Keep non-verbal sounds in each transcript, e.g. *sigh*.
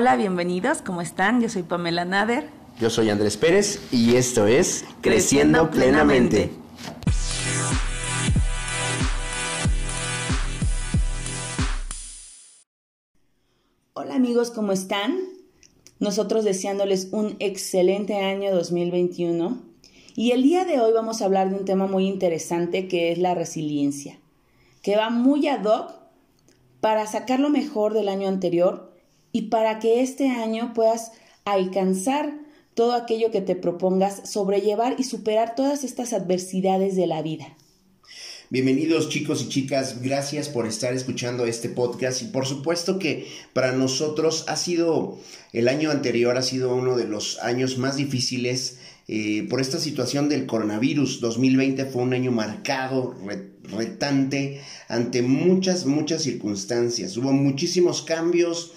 Hola, bienvenidos, ¿cómo están? Yo soy Pamela Nader. Yo soy Andrés Pérez y esto es Creciendo, Plenamente. Hola amigos, ¿cómo están? Nosotros deseándoles un excelente año 2021 y el día de hoy vamos a hablar de un tema muy interesante que es la resiliencia, que va muy ad hoc para sacar lo mejor del año anterior y para que este año puedas alcanzar todo aquello que te propongas, sobrellevar y superar todas estas adversidades de la vida. Bienvenidos chicos y chicas, gracias por estar escuchando este podcast y por supuesto que para nosotros ha sido, el año anterior ha sido uno de los años más difíciles eh, por esta situación del coronavirus. 2020 fue un año marcado, retante, ante muchas, muchas circunstancias. Hubo muchísimos cambios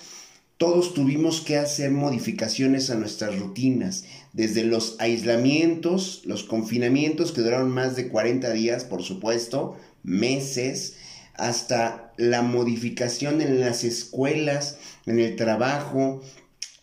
todos tuvimos que hacer modificaciones a nuestras rutinas, desde los aislamientos, los confinamientos que duraron más de 40 días, por supuesto, meses, hasta la modificación en las escuelas, en el trabajo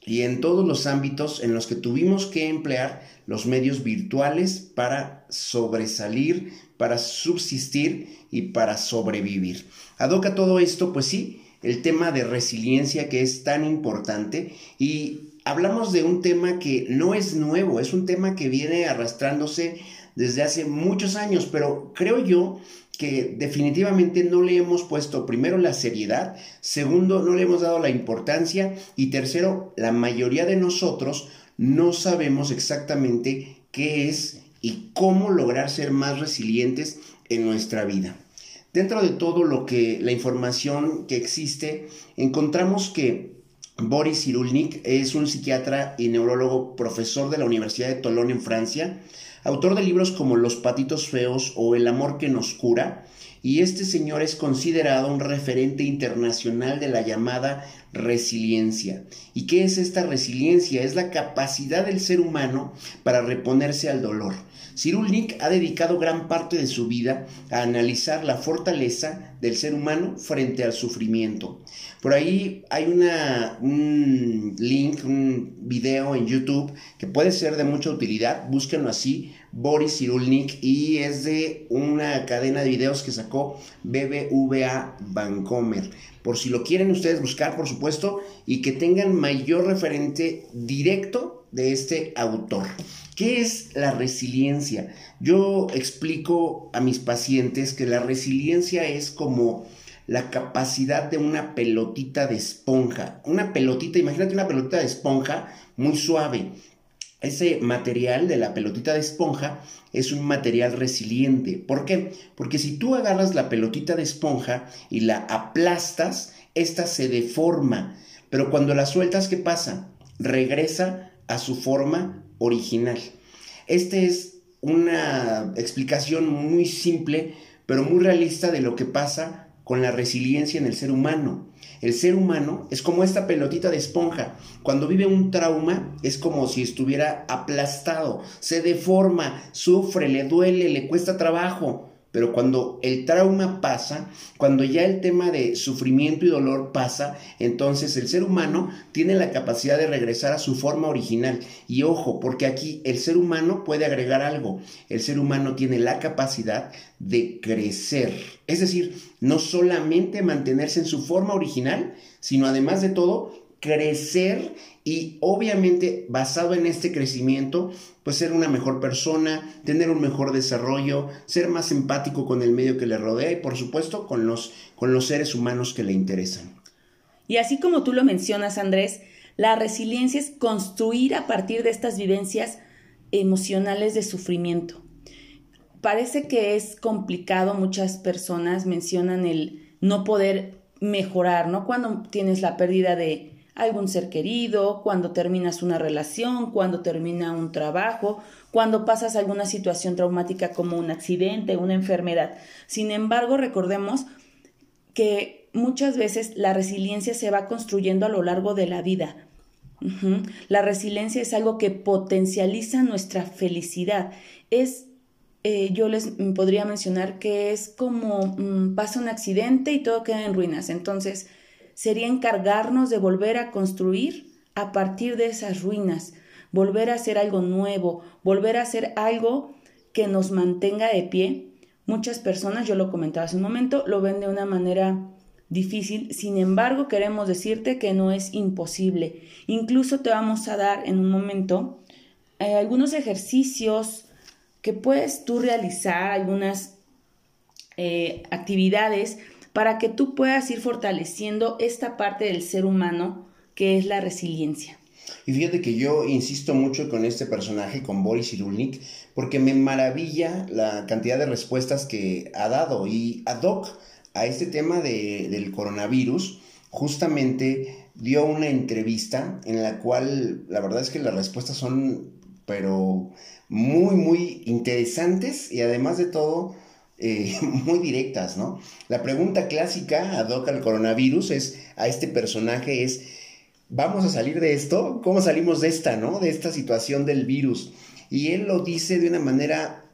y en todos los ámbitos en los que tuvimos que emplear los medios virtuales para sobresalir, para subsistir y para sobrevivir. Adoca todo esto, pues sí, el tema de resiliencia que es tan importante y hablamos de un tema que no es nuevo, es un tema que viene arrastrándose desde hace muchos años, pero creo yo que definitivamente no le hemos puesto primero la seriedad, segundo no le hemos dado la importancia y tercero la mayoría de nosotros no sabemos exactamente qué es y cómo lograr ser más resilientes en nuestra vida. Dentro de todo lo que la información que existe, encontramos que Boris Cyrulnik es un psiquiatra y neurólogo profesor de la Universidad de Tolón en Francia, autor de libros como Los patitos feos o El amor que nos cura, y este señor es considerado un referente internacional de la llamada resiliencia. ¿Y qué es esta resiliencia? Es la capacidad del ser humano para reponerse al dolor. Cyrulnik ha dedicado gran parte de su vida a analizar la fortaleza del ser humano frente al sufrimiento. Por ahí hay una, un link, un video en YouTube que puede ser de mucha utilidad, búsquenlo así, Boris Cyrulnik, y es de una cadena de videos que sacó BBVA Bancomer. Por si lo quieren ustedes buscar, por supuesto, y que tengan mayor referente directo de este autor. ¿Qué es la resiliencia? Yo explico a mis pacientes que la resiliencia es como la capacidad de una pelotita de esponja. Una pelotita, imagínate una pelotita de esponja muy suave. Ese material de la pelotita de esponja es un material resiliente. ¿Por qué? Porque si tú agarras la pelotita de esponja y la aplastas, esta se deforma. Pero cuando la sueltas, ¿qué pasa? Regresa a su forma original. Esta es una explicación muy simple, pero muy realista de lo que pasa con la resiliencia en el ser humano. El ser humano es como esta pelotita de esponja. Cuando vive un trauma es como si estuviera aplastado, se deforma, sufre, le duele, le cuesta trabajo. Pero cuando el trauma pasa, cuando ya el tema de sufrimiento y dolor pasa, entonces el ser humano tiene la capacidad de regresar a su forma original. Y ojo, porque aquí el ser humano puede agregar algo. El ser humano tiene la capacidad de crecer. Es decir, no solamente mantenerse en su forma original, sino además de todo, crecer y obviamente basado en este crecimiento, pues ser una mejor persona, tener un mejor desarrollo, ser más empático con el medio que le rodea y por supuesto con los, con los seres humanos que le interesan. Y así como tú lo mencionas, Andrés, la resiliencia es construir a partir de estas vivencias emocionales de sufrimiento. Parece que es complicado, muchas personas mencionan el no poder mejorar, ¿no? Cuando tienes la pérdida de, algún ser querido, cuando terminas una relación, cuando termina un trabajo, cuando pasas alguna situación traumática como un accidente, una enfermedad. Sin embargo, recordemos que muchas veces la resiliencia se va construyendo a lo largo de la vida. La resiliencia es algo que potencializa nuestra felicidad. Es, eh, yo les podría mencionar que es como mm, pasa un accidente y todo queda en ruinas. Entonces, sería encargarnos de volver a construir a partir de esas ruinas, volver a hacer algo nuevo, volver a hacer algo que nos mantenga de pie. Muchas personas, yo lo comentaba hace un momento, lo ven de una manera difícil, sin embargo queremos decirte que no es imposible. Incluso te vamos a dar en un momento eh, algunos ejercicios que puedes tú realizar, algunas eh, actividades para que tú puedas ir fortaleciendo esta parte del ser humano que es la resiliencia. Y fíjate que yo insisto mucho con este personaje, con Boris Irulnik, porque me maravilla la cantidad de respuestas que ha dado. Y ad hoc a este tema de, del coronavirus, justamente dio una entrevista en la cual la verdad es que las respuestas son, pero muy, muy interesantes y además de todo, eh, *laughs* muy directas, ¿no? La pregunta clásica ad hoc al coronavirus es, a este personaje es, ¿vamos a salir de esto? ¿Cómo salimos de esta, ¿no? De esta situación del virus. Y él lo dice de una manera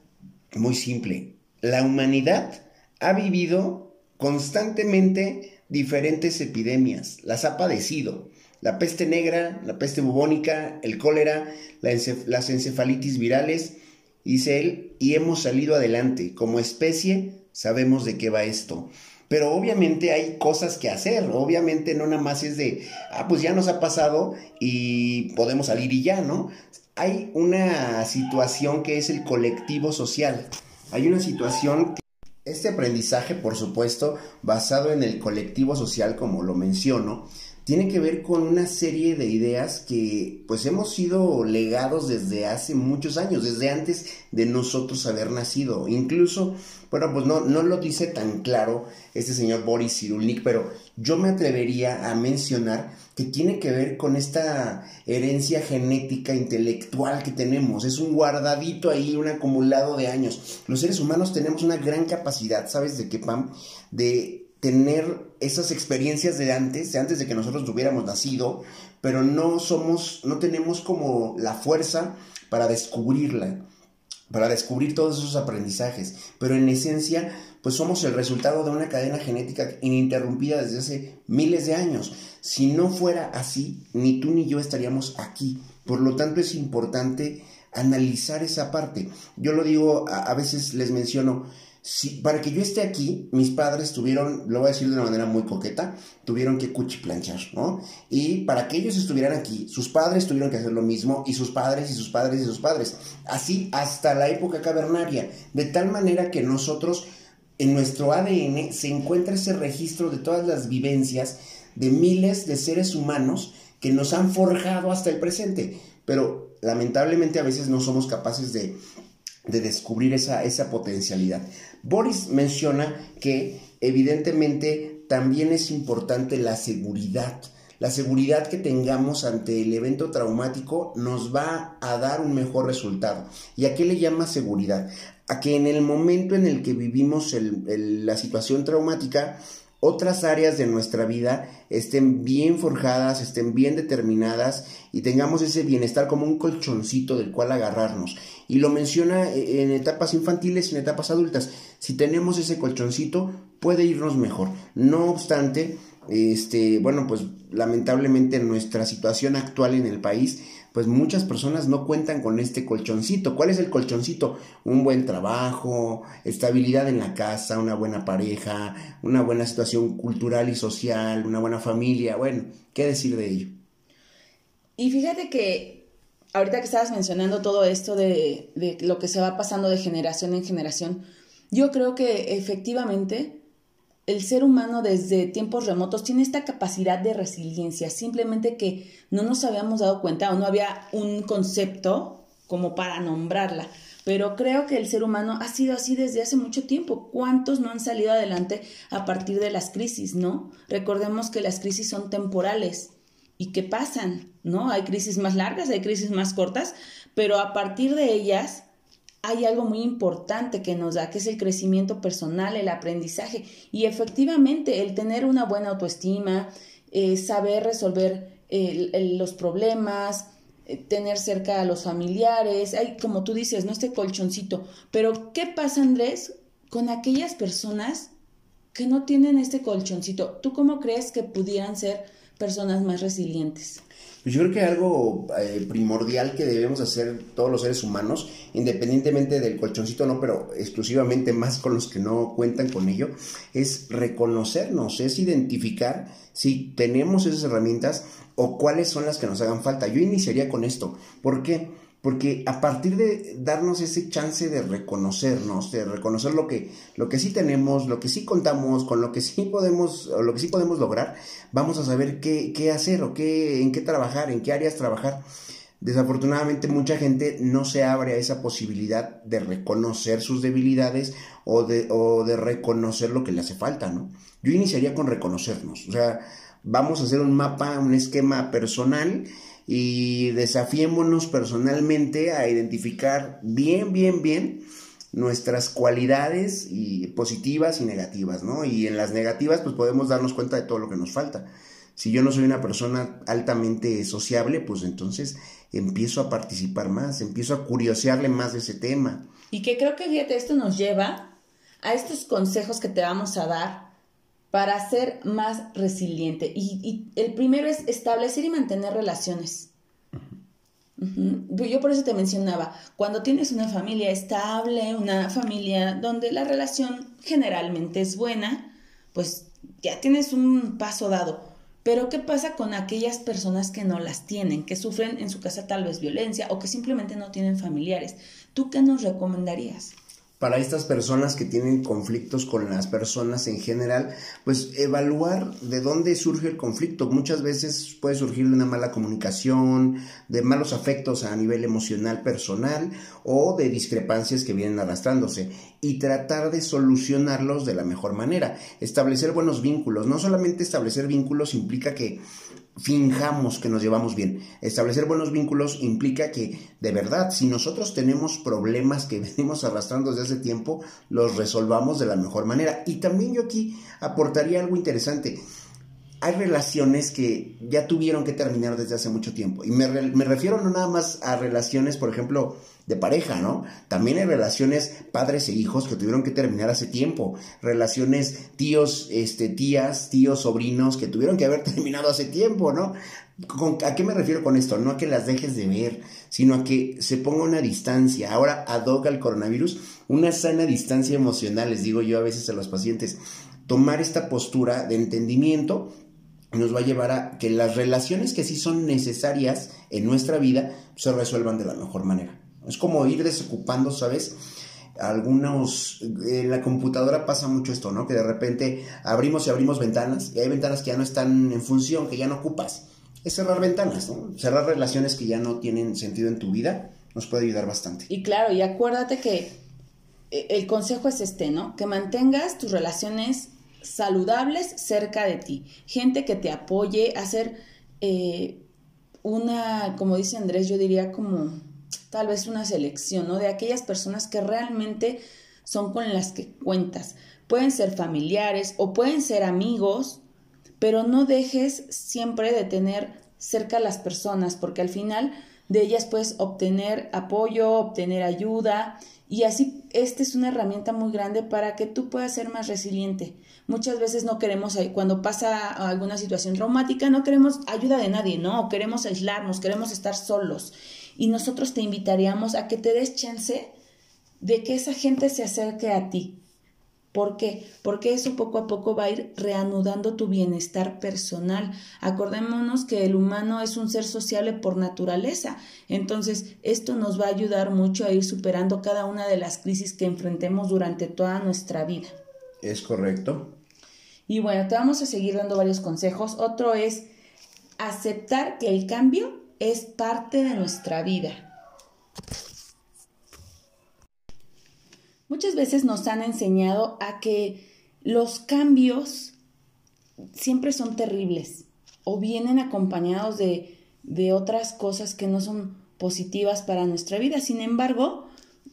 muy simple. La humanidad ha vivido constantemente diferentes epidemias, las ha padecido. La peste negra, la peste bubónica, el cólera, las encefalitis virales, dice él, y hemos salido adelante. Como especie sabemos de qué va esto. Pero obviamente hay cosas que hacer, obviamente no nada más es de, ah, pues ya nos ha pasado y podemos salir y ya, ¿no? Hay una situación que es el colectivo social. Hay una situación este aprendizaje, por supuesto, basado en el colectivo social, como lo menciono, tiene que ver con una serie de ideas que pues hemos sido legados desde hace muchos años, desde antes de nosotros haber nacido. Incluso, bueno, pues no, no lo dice tan claro este señor Boris Cyrulnik, pero yo me atrevería a mencionar que tiene que ver con esta herencia genética intelectual que tenemos. Es un guardadito ahí, un acumulado de años. Los seres humanos tenemos una gran capacidad, ¿sabes de qué, Pam? De tener esas experiencias de antes, de antes de que nosotros hubiéramos nacido, pero no somos, no tenemos como la fuerza para descubrirla, para descubrir todos esos aprendizajes. Pero en esencia, pues somos el resultado de una cadena genética ininterrumpida desde hace miles de años. Si no fuera así, ni tú ni yo estaríamos aquí. Por lo tanto, es importante analizar esa parte. Yo lo digo, a, veces les menciono, para que yo esté aquí, mis padres tuvieron, lo voy a decir de una manera muy coqueta, tuvieron que cuchiplanchar, ¿no? Y para que ellos estuvieran aquí, sus padres tuvieron que hacer lo mismo, y sus padres, y sus padres, y sus padres. Así hasta la época cavernaria. De tal manera que nosotros, en nuestro ADN, se encuentra ese registro de todas las vivencias de miles de seres humanos que nos han forjado hasta el presente, pero lamentablemente a veces no somos capaces de, descubrir esa, esa potencialidad. Boris menciona que evidentemente también es importante la seguridad. La seguridad que tengamos ante el evento traumático nos va a dar un mejor resultado. ¿Y a qué le llama seguridad? A que en el momento en el que vivimos la situación traumática, otras áreas de nuestra vida estén bien forjadas, estén bien determinadas y tengamos ese bienestar como un colchoncito del cual agarrarnos. Y lo menciona eh, en etapas infantiles y en etapas adultas. Si tenemos ese colchoncito, puede irnos mejor. No obstante, este, bueno, pues lamentablemente en nuestra situación actual en el país, pues muchas personas no cuentan con este colchoncito. ¿Cuál es el colchoncito? Un buen trabajo, estabilidad en la casa, una buena pareja, una buena situación cultural y social, una buena familia. Bueno, ¿qué decir de ello? Y fíjate que ahorita que estabas mencionando todo esto de, de lo que se va pasando de generación en generación, yo creo que efectivamente el ser humano desde tiempos remotos tiene esta capacidad de resiliencia, simplemente que no nos habíamos dado cuenta o no había un concepto como para nombrarla. Pero creo que el ser humano ha sido así desde hace mucho tiempo. ¿Cuántos no han salido adelante a partir de las crisis, no? Recordemos que las crisis son temporales y que pasan, ¿no? Hay crisis más largas, hay crisis más cortas, pero a partir de ellas hay algo muy importante que nos da, que es el crecimiento personal, el aprendizaje y efectivamente el tener una buena autoestima, eh, saber resolver los problemas, eh, tener cerca a los familiares, hay como tú dices, ¿no? Este colchoncito. Pero, ¿qué pasa, Andrés, con aquellas personas que no tienen este colchoncito. ¿Tú cómo crees que pudieran ser personas más resilientes? Pues yo creo que algo eh, primordial que debemos hacer todos los seres humanos, independientemente del colchoncito, no, pero exclusivamente más con los que no cuentan con ello, es reconocernos, es identificar si tenemos esas herramientas o cuáles son las que nos hagan falta. Yo iniciaría con esto. ¿Por qué? Porque a partir de darnos ese chance de reconocernos, de reconocer lo que, lo que sí tenemos, lo que sí contamos, con lo que sí podemos, o lo que sí podemos lograr, vamos a saber qué, qué hacer o qué, en qué trabajar, en qué áreas trabajar. Desafortunadamente mucha gente no se abre a esa posibilidad de reconocer sus debilidades o de, o de reconocer lo que le hace falta, ¿no? Yo iniciaría con reconocernos, o sea, vamos a hacer un mapa, un esquema personal y desafiémonos personalmente a identificar bien, bien, bien nuestras cualidades y positivas y negativas, ¿no? Y en las negativas pues podemos darnos cuenta de todo lo que nos falta. Si yo no soy una persona altamente sociable, pues entonces empiezo a participar más, empiezo a curiosearle más de ese tema. Y que creo que fíjate, esto nos lleva a estos consejos que te vamos a dar para ser más resiliente. Y, el primero es establecer y mantener relaciones. Yo por eso te mencionaba, cuando tienes una familia estable, una familia donde la relación generalmente es buena, pues ya tienes un paso dado. Pero ¿qué pasa con aquellas personas que no las tienen, que sufren en su casa tal vez violencia o que simplemente no tienen familiares? ¿Tú qué nos recomendarías? Para estas personas que tienen conflictos con las personas en general, pues evaluar de dónde surge el conflicto. Muchas veces puede surgir de una mala comunicación, de malos afectos a nivel emocional personal o de discrepancias que vienen arrastrándose y tratar de solucionarlos de la mejor manera. Establecer buenos vínculos. No solamente establecer vínculos implica que finjamos que nos llevamos bien. Establecer buenos vínculos implica que, de verdad, si nosotros tenemos problemas que *laughs* venimos arrastrando desde hace tiempo, los resolvamos de la mejor manera. Y también yo aquí aportaría algo interesante. Hay relaciones que ya tuvieron que terminar desde hace mucho tiempo. Y me, me refiero no nada más a relaciones, por ejemplo, de pareja, ¿no? También hay relaciones padres e hijos que tuvieron que terminar hace tiempo, relaciones tíos, este, tías, tíos, sobrinos que tuvieron que haber *laughs* terminado hace tiempo, ¿no? ¿A qué me refiero con esto? No a que las dejes de ver, sino a que se ponga una distancia. Ahora, ad hoc al coronavirus, una sana distancia emocional, les digo yo a veces a los pacientes. Tomar esta postura de entendimiento nos va a llevar a que las relaciones que sí son necesarias en nuestra vida se resuelvan de la mejor manera. Es como ir desocupando, ¿sabes? Algunos, en la computadora pasa mucho esto, ¿no? Que de repente abrimos y abrimos ventanas y hay ventanas que ya no están en función, que ya no ocupas. Es cerrar ventanas, ¿no? Cerrar relaciones que ya no tienen sentido en tu vida nos puede ayudar bastante. Y claro, y acuérdate que eh, el consejo es este, ¿no? Que mantengas tus relaciones saludables cerca de ti. Gente que te apoye, hacer eh, una, como dice Andrés, yo diría como tal vez una selección, ¿no? De aquellas personas que realmente son con las que cuentas. Pueden ser familiares o pueden ser amigos, pero no dejes siempre de tener cerca a las personas, porque al final de ellas puedes obtener apoyo, obtener ayuda y así esta es una herramienta muy grande para que tú puedas ser más resiliente. Muchas veces no queremos, cuando pasa alguna situación traumática, no queremos ayuda de nadie, no, queremos aislarnos, queremos estar solos y nosotros te invitaríamos a que te des chance de que esa gente se acerque a ti. ¿Por qué? Porque eso poco a poco va a ir reanudando tu bienestar personal. Acordémonos que el humano es un ser sociable por naturaleza. Entonces, esto nos va a ayudar mucho a ir superando cada una de las crisis que enfrentemos durante toda nuestra vida. Es correcto. Y bueno, te vamos a seguir dando varios consejos. Otro es aceptar que el cambio es parte de nuestra vida. Muchas veces nos han enseñado a que los cambios siempre son terribles o vienen acompañados de, de otras cosas que no son positivas para nuestra vida. Sin embargo,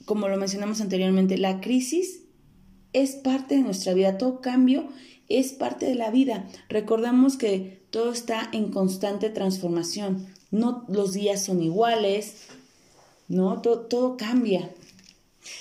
como lo mencionamos anteriormente, la crisis es parte de nuestra vida, todo cambio es parte de la vida. Recordemos que todo está en constante transformación no los días son iguales, ¿no? Todo, todo cambia.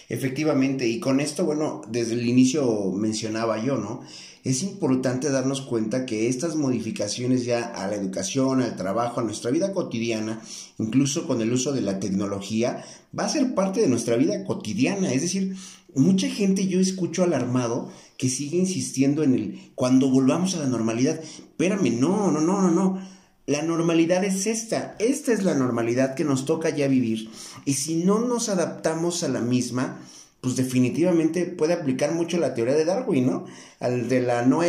Efectivamente, y con esto, bueno, desde el inicio mencionaba yo, ¿no? es importante darnos cuenta que estas modificaciones ya a la educación, al trabajo, a nuestra vida cotidiana, incluso con el uso de la tecnología, va a ser parte de nuestra vida cotidiana. Es decir, mucha gente yo escucho alarmado que sigue insistiendo en el cuando volvamos a la normalidad. Espérame, no, no, no, no, no. La normalidad es esta. Esta es la normalidad que nos toca ya vivir. Y si no nos adaptamos a la misma, pues definitivamente puede aplicar mucho la teoría de Darwin, ¿no? Ante la no,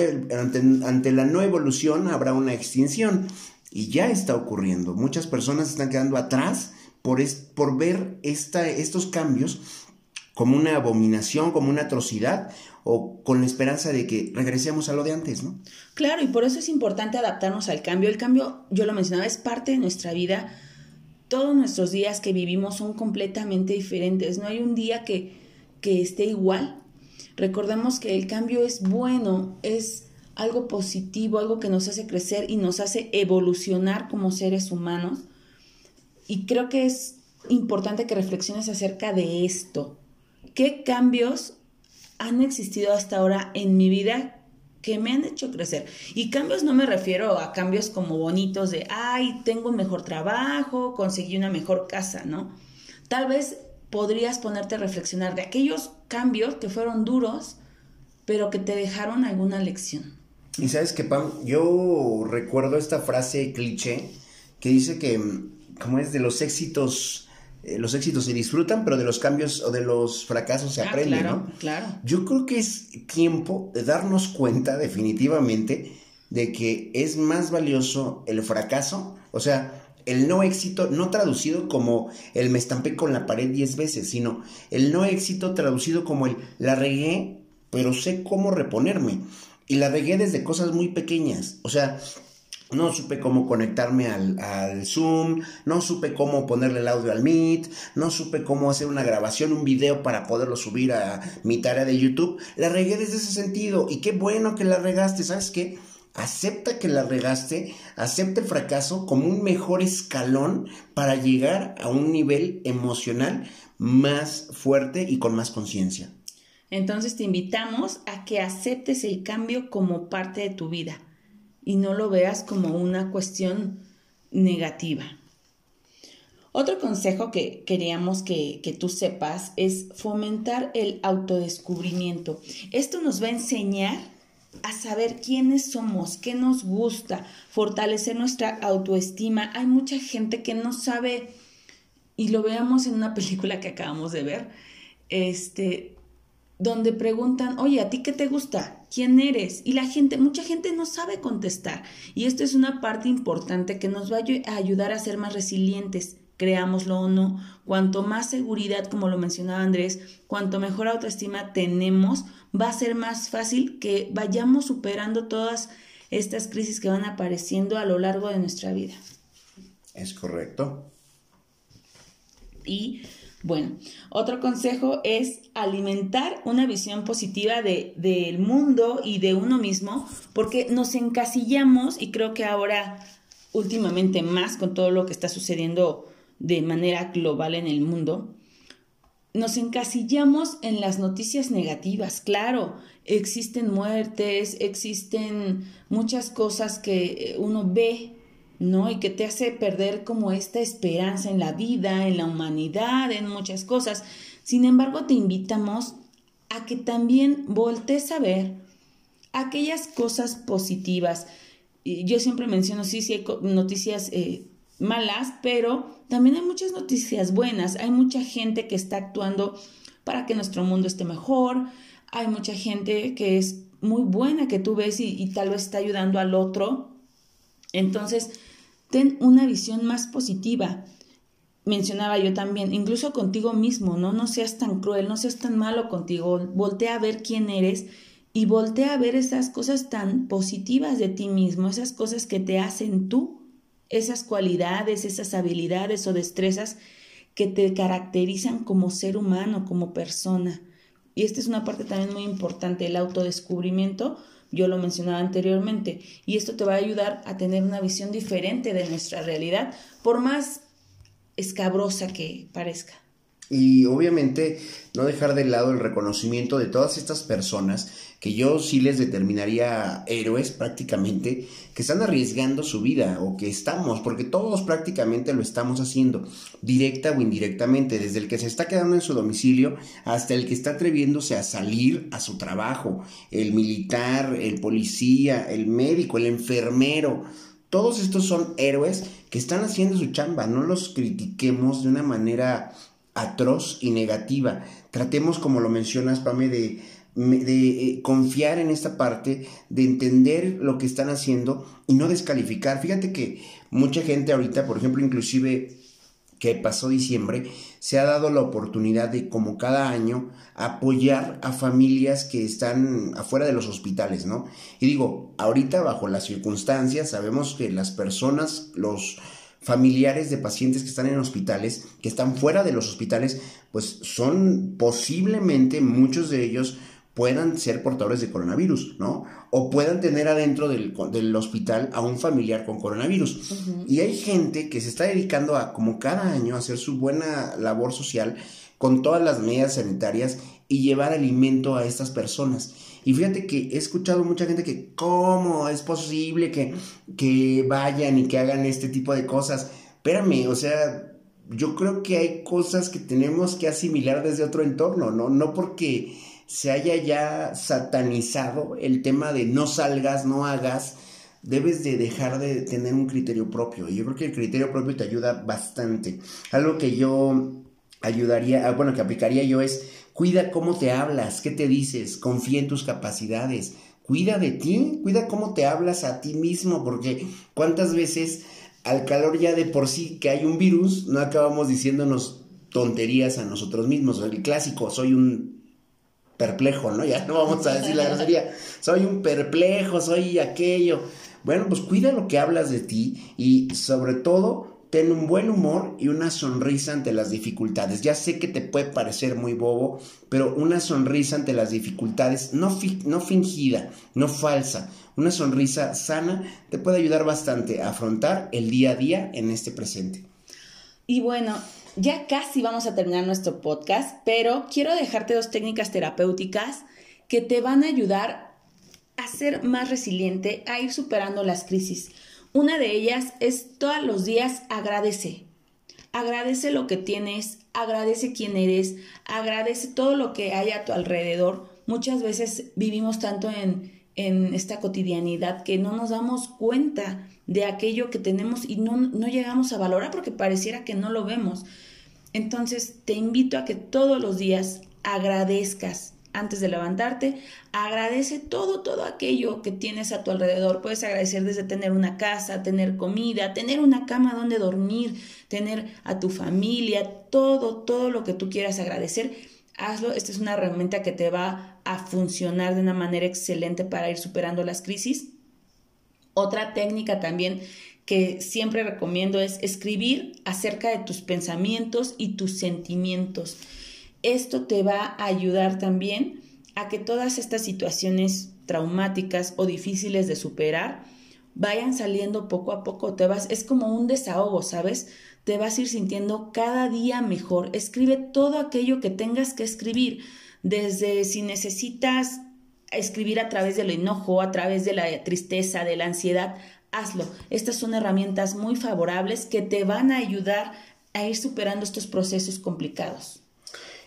evolución habrá una extinción. Y ya está ocurriendo. Muchas personas están quedando atrás por, por ver esta, estos cambios como una abominación, como una atrocidad, o con la esperanza de que regresemos a lo de antes, ¿no? Claro, y por eso es importante adaptarnos al cambio. El cambio, yo lo mencionaba, es parte de nuestra vida. Todos nuestros días que vivimos son completamente diferentes. No hay un día que que esté igual. Recordemos que el cambio es bueno, es algo positivo, algo que nos hace crecer y nos hace evolucionar como seres humanos. Y creo que es importante que reflexiones acerca de esto. ¿Qué cambios han existido hasta ahora en mi vida que me han hecho crecer? Y cambios no me refiero a cambios como bonitos de, ay, tengo un mejor trabajo, conseguí una mejor casa, ¿no? Tal vez podrías ponerte a reflexionar de aquellos cambios que fueron duros, pero que te dejaron alguna lección. Y sabes que, Pam, yo recuerdo esta frase cliché que dice que, como es de los éxitos, eh, los éxitos se disfrutan, pero de los cambios o de los fracasos se ah, aprende, claro, Claro. Yo creo que es tiempo de darnos cuenta definitivamente de que es más valioso el fracaso, o sea, el no éxito, no traducido como el me estampé con la pared diez veces, sino el no éxito traducido como el la regué, pero sé cómo reponerme. Y la regué desde cosas muy pequeñas. O sea, no supe cómo conectarme al, Zoom, no supe cómo ponerle el audio al Meet, no supe cómo hacer una grabación, un video para poderlo subir a mi tarea de YouTube. La regué desde ese sentido. Y qué bueno que la regaste, ¿sabes qué? acepta que la regaste, acepta el fracaso como un mejor escalón para llegar a un nivel emocional más fuerte y con más conciencia. Entonces te invitamos a que aceptes el cambio como parte de tu vida y no lo veas como una cuestión negativa. Otro consejo que queríamos que, que, tú sepas es fomentar el autodescubrimiento. Esto nos va a enseñar a saber quiénes somos, qué nos gusta, fortalecer nuestra autoestima. Hay mucha gente que no sabe, y lo veamos en una *laughs* película que acabamos de ver, este, donde preguntan, oye, ¿a ti qué te gusta? ¿Quién eres? Y la gente, mucha gente no sabe contestar. Y esto es una parte importante que nos va a ayudar a ser más resilientes creámoslo o no, cuanto más seguridad, como lo mencionaba Andrés, cuanto mejor autoestima tenemos, va a ser más fácil que vayamos superando todas estas crisis que van apareciendo a lo largo de nuestra vida. Es correcto. Y bueno, otro consejo es alimentar una visión positiva de, del mundo y de uno mismo, porque nos encasillamos y creo que ahora últimamente más con todo lo que está sucediendo de manera global en el mundo, nos encasillamos en las noticias negativas. Claro, existen muertes, existen muchas cosas que uno ve, ¿no? Y que te hace perder como esta esperanza en la vida, en la humanidad, en muchas cosas. Sin embargo, te invitamos a que también voltees a ver aquellas cosas positivas. Yo siempre menciono, sí, sí hay noticias eh, malas, pero también hay muchas noticias buenas. Hay mucha gente que está actuando para que nuestro mundo esté mejor. Hay mucha gente que es muy buena que tú ves y, tal vez está ayudando al otro. Entonces, ten una visión más positiva. Mencionaba yo también, incluso contigo mismo, ¿no? No seas tan cruel, no seas tan malo contigo. Voltea a ver quién eres y voltea a ver esas cosas tan positivas de ti mismo, esas cosas que te hacen tú esas cualidades, esas habilidades o destrezas que te caracterizan como ser humano, como persona. Y esta es una parte también muy importante, el autodescubrimiento, yo lo mencionaba anteriormente, y esto te va a ayudar a tener una visión diferente de nuestra realidad, por más escabrosa que parezca. Y obviamente no dejar de lado el reconocimiento de todas estas personas que yo sí les determinaría héroes prácticamente, que están arriesgando su vida o que estamos, porque todos prácticamente lo estamos haciendo, directa o indirectamente, desde el que se está quedando en su domicilio hasta el que está atreviéndose a salir a su trabajo, el militar, el policía, el médico, el enfermero. Todos estos son héroes que están haciendo su chamba, no los critiquemos de una manera atroz y negativa. Tratemos, como lo mencionas, Pame, de, de eh, confiar en esta parte, de entender lo que están haciendo y no descalificar. Fíjate que mucha gente ahorita, por ejemplo, inclusive que pasó diciembre, se ha dado la oportunidad de, como cada año, apoyar a familias que están afuera de los hospitales, ¿no? Y digo, ahorita bajo las circunstancias, sabemos que las personas, los familiares de pacientes que están en hospitales, que están fuera de los hospitales, pues son posiblemente muchos de ellos puedan ser portadores de coronavirus, ¿no? O puedan tener adentro del, del hospital a un familiar con coronavirus. Y hay gente que se está dedicando a, como cada año, a hacer su buena labor social con todas las medidas sanitarias y llevar alimento a estas personas. Y fíjate que he escuchado mucha gente que, ¿cómo es posible que, que vayan y que hagan este tipo de cosas? Espérame, o sea, yo creo que hay cosas que tenemos que asimilar desde otro entorno, ¿no? No porque se haya ya satanizado el tema de no salgas, no hagas, debes de dejar de tener un criterio propio. Yo creo que el criterio propio te ayuda bastante. Algo que yo ayudaría, ah, bueno, que aplicaría yo es Cuida cómo te hablas, qué te dices, confía en tus capacidades, cuida de ti, cuida cómo te hablas a ti mismo, porque cuántas veces al calor ya de por sí que hay un virus, no acabamos diciéndonos tonterías a nosotros mismos. El clásico, soy un perplejo, ¿no? *laughs* Ya no vamos a decir la grosería, soy un perplejo, soy aquello. Bueno, pues cuida lo que hablas de ti y sobre todo ten un buen humor y una sonrisa ante las dificultades. Ya sé que te puede parecer muy bobo, pero una sonrisa ante las dificultades, no, no fingida, no falsa, una sonrisa sana te puede ayudar bastante a afrontar el día a día en este presente. Y bueno, ya casi vamos a terminar nuestro podcast, pero quiero dejarte dos técnicas terapéuticas que te van a ayudar a ser más resiliente, a ir superando las crisis. Una de ellas es todos los días agradece. Agradece lo que tienes, agradece quién eres, agradece todo lo que hay a tu alrededor. Muchas veces vivimos tanto en, en esta cotidianidad que no nos damos cuenta de aquello que tenemos y no, no llegamos a valorar porque pareciera que no lo vemos. Entonces te invito a que todos los días agradezcas, antes de levantarte, agradece todo, todo aquello que tienes a tu alrededor. Puedes agradecer desde tener una casa, tener comida, tener una cama donde dormir, tener a tu familia, todo, todo lo que tú quieras agradecer. Hazlo, esta es una herramienta que te va a funcionar de una manera excelente para ir superando las crisis. Otra técnica también que siempre recomiendo es escribir acerca de tus pensamientos y tus sentimientos. Esto te va a ayudar también a que todas estas situaciones traumáticas o difíciles de superar vayan saliendo poco a poco. Te vas, es como un desahogo, ¿sabes? Te vas a ir sintiendo cada día mejor. Escribe todo aquello que tengas que escribir, desde si necesitas escribir a través del enojo, a través de la tristeza, de la ansiedad, hazlo. Estas son herramientas muy favorables que te van a ayudar a ir superando estos procesos complicados.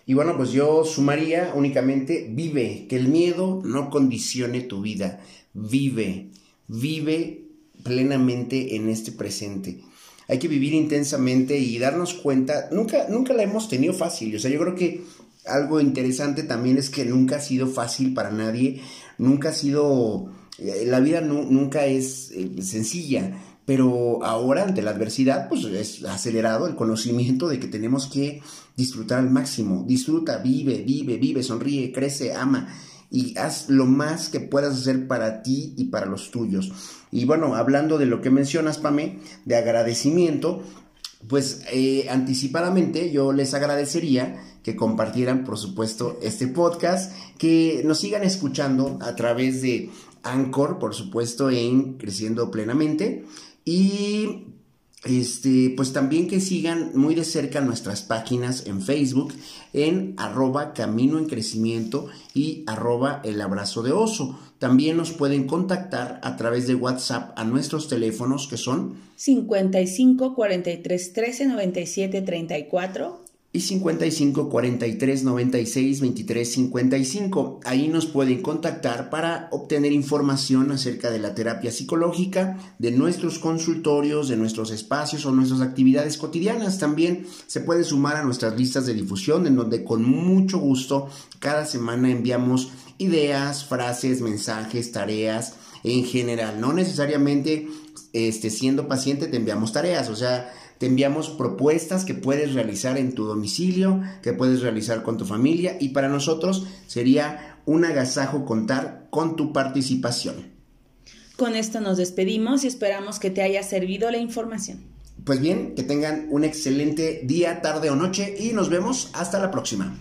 Y bueno, pues yo sumaría únicamente, vive, que el miedo no condicione tu vida, vive, vive plenamente en este presente. Hay que vivir intensamente y darnos cuenta, nunca, nunca la hemos tenido fácil, o sea, yo creo que algo interesante también es que nunca ha sido fácil para nadie, nunca ha sido, eh, la vida nunca es eh, sencilla, pero ahora ante la adversidad, pues es acelerado el conocimiento de que tenemos que disfrutar al máximo. Disfruta, vive, vive, vive, sonríe, crece, ama y haz lo más que puedas hacer para ti y para los tuyos. Y bueno, hablando de lo que mencionas, Pame, de agradecimiento, pues eh, anticipadamente yo les agradecería que compartieran, por supuesto, este podcast, que nos sigan escuchando a través de Anchor, por supuesto, en Creciendo Plenamente. Y este, pues también que sigan muy de cerca nuestras páginas en Facebook en arroba camino en crecimiento y arroba el abrazo de oso. También nos pueden contactar a través de WhatsApp a nuestros teléfonos que son 55 43 13 97 34 y 55 43 96 23 55. Ahí nos pueden contactar para obtener información acerca de la terapia psicológica, de nuestros consultorios, de nuestros espacios o nuestras actividades cotidianas. También se puede sumar a nuestras listas de difusión en donde con mucho gusto cada semana enviamos ideas, frases, mensajes, tareas en general. No necesariamente este, siendo paciente te enviamos tareas, o sea, te enviamos propuestas que puedes realizar en tu domicilio, que puedes realizar con tu familia y para nosotros sería un agasajo contar con tu participación. Con esto nos despedimos y esperamos que te haya servido la información. Pues bien, que tengan un excelente día, tarde o noche y nos vemos hasta la próxima.